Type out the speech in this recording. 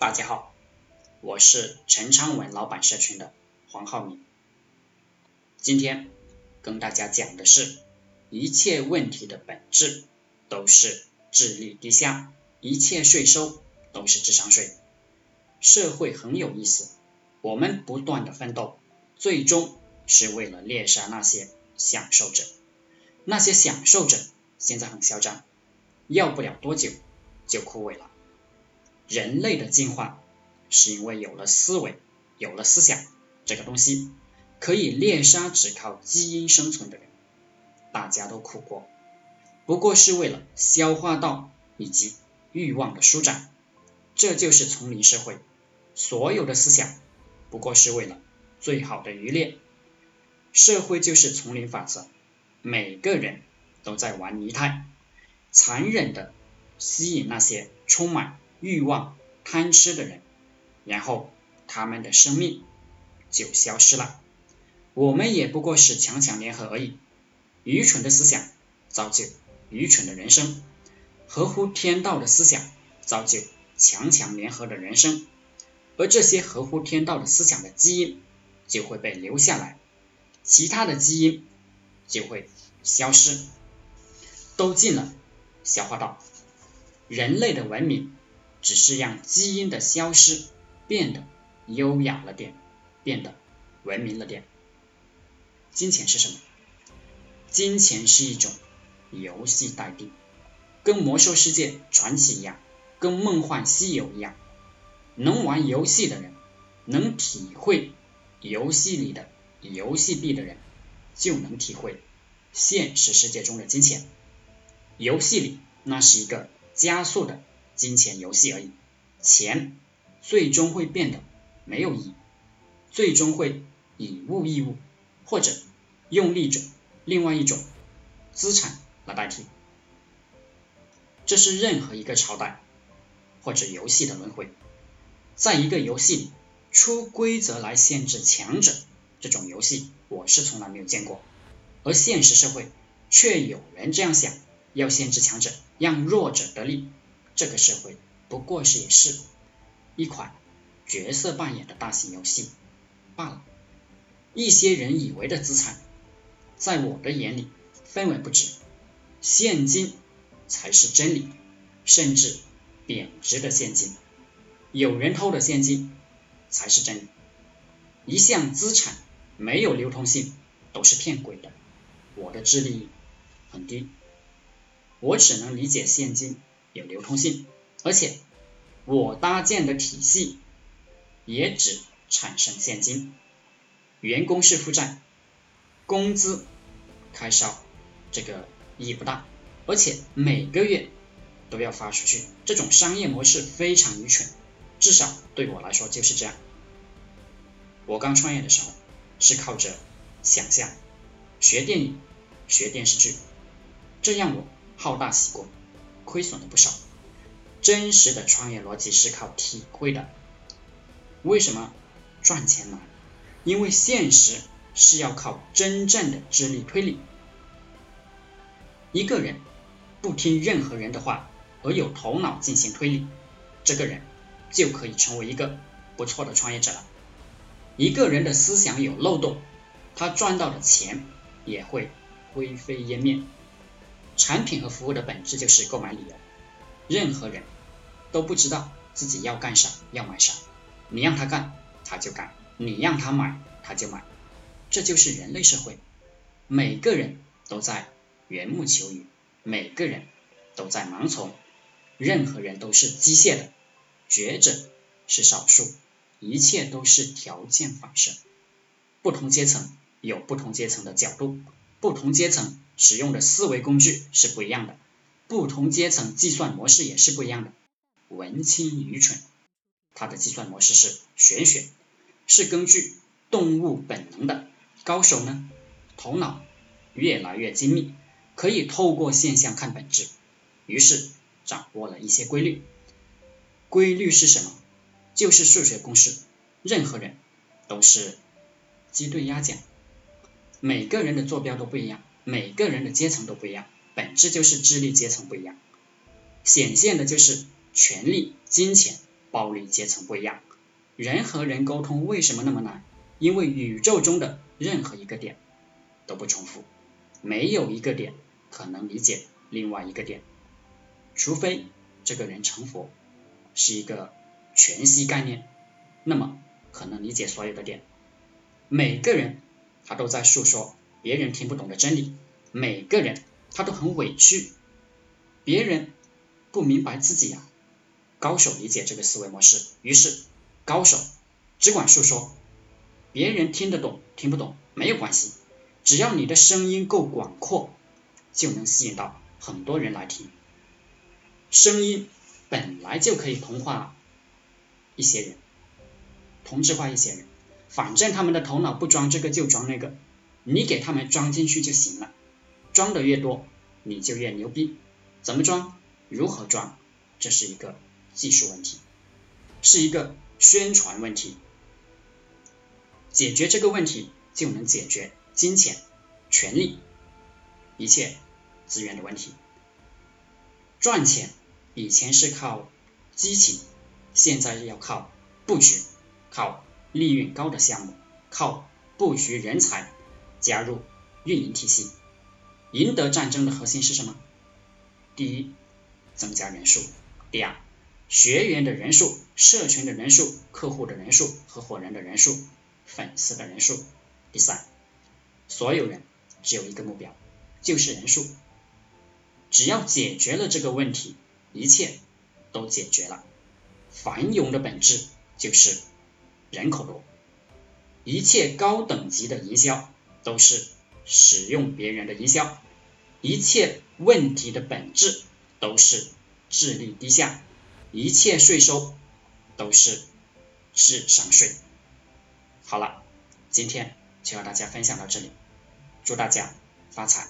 大家好，我是陈昌文老板社群的黄浩明。今天跟大家讲的是，一切问题的本质都是智力低下，一切税收都是智商税。社会很有意思，我们不断的奋斗，最终是为了猎杀那些享受者。那些享受者现在很嚣张，要不了多久就枯萎了。人类的进化是因为有了思维，有了思想这个东西，可以猎杀只靠基因生存的人。大家都苦过，不过是为了消化道以及欲望的舒展。这就是丛林社会，所有的思想不过是为了最好的渔猎。社会就是丛林法则，每个人都在玩泥胎，残忍的吸引那些充满。欲望、贪吃的人，然后他们的生命就消失了。我们也不过是强强联合而已。愚蠢的思想造就愚蠢的人生，合乎天道的思想造就强强联合的人生。而这些合乎天道的思想的基因就会被留下来，其他的基因就会消失，都进了消化道。人类的文明。只是让基因的消失变得优雅了点，变得文明了点。金钱是什么？金钱是一种游戏代币，跟魔兽世界传奇一样，跟梦幻西游一样。能玩游戏的人，能体会游戏里的游戏币的人，就能体会现实世界中的金钱。游戏里那是一个加速的。金钱游戏而已，钱最终会变得没有意义，最终会以物易物，或者用另一种另外一种资产来代替。这是任何一个朝代或者游戏的轮回。在一个游戏里出规则来限制强者，这种游戏我是从来没有见过。而现实社会却有人这样想，要限制强者，让弱者得利。这个社会不过是也是一款角色扮演的大型游戏罢了。一些人以为的资产，在我的眼里分文不值，现金才是真理，甚至贬值的现金，有人偷的现金才是真理。一项资产没有流通性都是骗鬼的。我的智力很低，我只能理解现金。有流通性，而且我搭建的体系也只产生现金，员工是负债，工资开销这个意义不大，而且每个月都要发出去，这种商业模式非常愚蠢，至少对我来说就是这样。我刚创业的时候是靠着想象，学电影，学电视剧，这让我好大喜过。亏损了不少。真实的创业逻辑是靠体会的。为什么赚钱难？因为现实是要靠真正的智力推理。一个人不听任何人的话，而有头脑进行推理，这个人就可以成为一个不错的创业者了。一个人的思想有漏洞，他赚到的钱也会灰飞烟灭。产品和服务的本质就是购买理由。任何人都不知道自己要干啥，要买啥。你让他干，他就干；你让他买，他就买。这就是人类社会。每个人都在缘木求鱼，每个人都在盲从。任何人都是机械的，觉者是少数。一切都是条件反射。不同阶层有不同阶层的角度。不同阶层使用的思维工具是不一样的，不同阶层计算模式也是不一样的。文青愚蠢，它的计算模式是玄学，是根据动物本能的；高手呢，头脑越来越精密，可以透过现象看本质，于是掌握了一些规律。规律是什么？就是数学公式。任何人都是鸡对鸭讲。每个人的坐标都不一样，每个人的阶层都不一样，本质就是智力阶层不一样，显现的就是权力、金钱暴力阶层不一样。人和人沟通为什么那么难？因为宇宙中的任何一个点都不重复，没有一个点可能理解另外一个点，除非这个人成佛，是一个全息概念，那么可能理解所有的点。每个人他都在诉说别人听不懂的真理，每个人他都很委屈，别人不明白自己呀。高手理解这个思维模式，于是高手只管诉说，别人听得懂听不懂没有关系，只要你的声音够广阔，就能吸引到很多人来听。声音本来就可以同化一些人，同质化一些人，反正他们的头脑不装这个就装那个，你给他们装进去就行了，装的越多你就越牛逼。怎么装？如何装？这是一个。技术问题是一个宣传问题，解决这个问题就能解决金钱、权力一切资源的问题。赚钱以前是靠激情，现在要靠布局，靠利润高的项目，靠布局人才，加入运营体系。赢得战争的核心是什么？第一，增加人数；第二。学员的人数、社群的人数、客户的人数、合伙人的人数、粉丝的人数。第三，所有人只有一个目标，就是人数。只要解决了这个问题，一切都解决了。繁荣的本质就是人口多。一切高等级的营销都是使用别人的营销。一切问题的本质都是智力低下。一切税收都是智商税。好了，今天就和大家分享到这里，祝大家发财。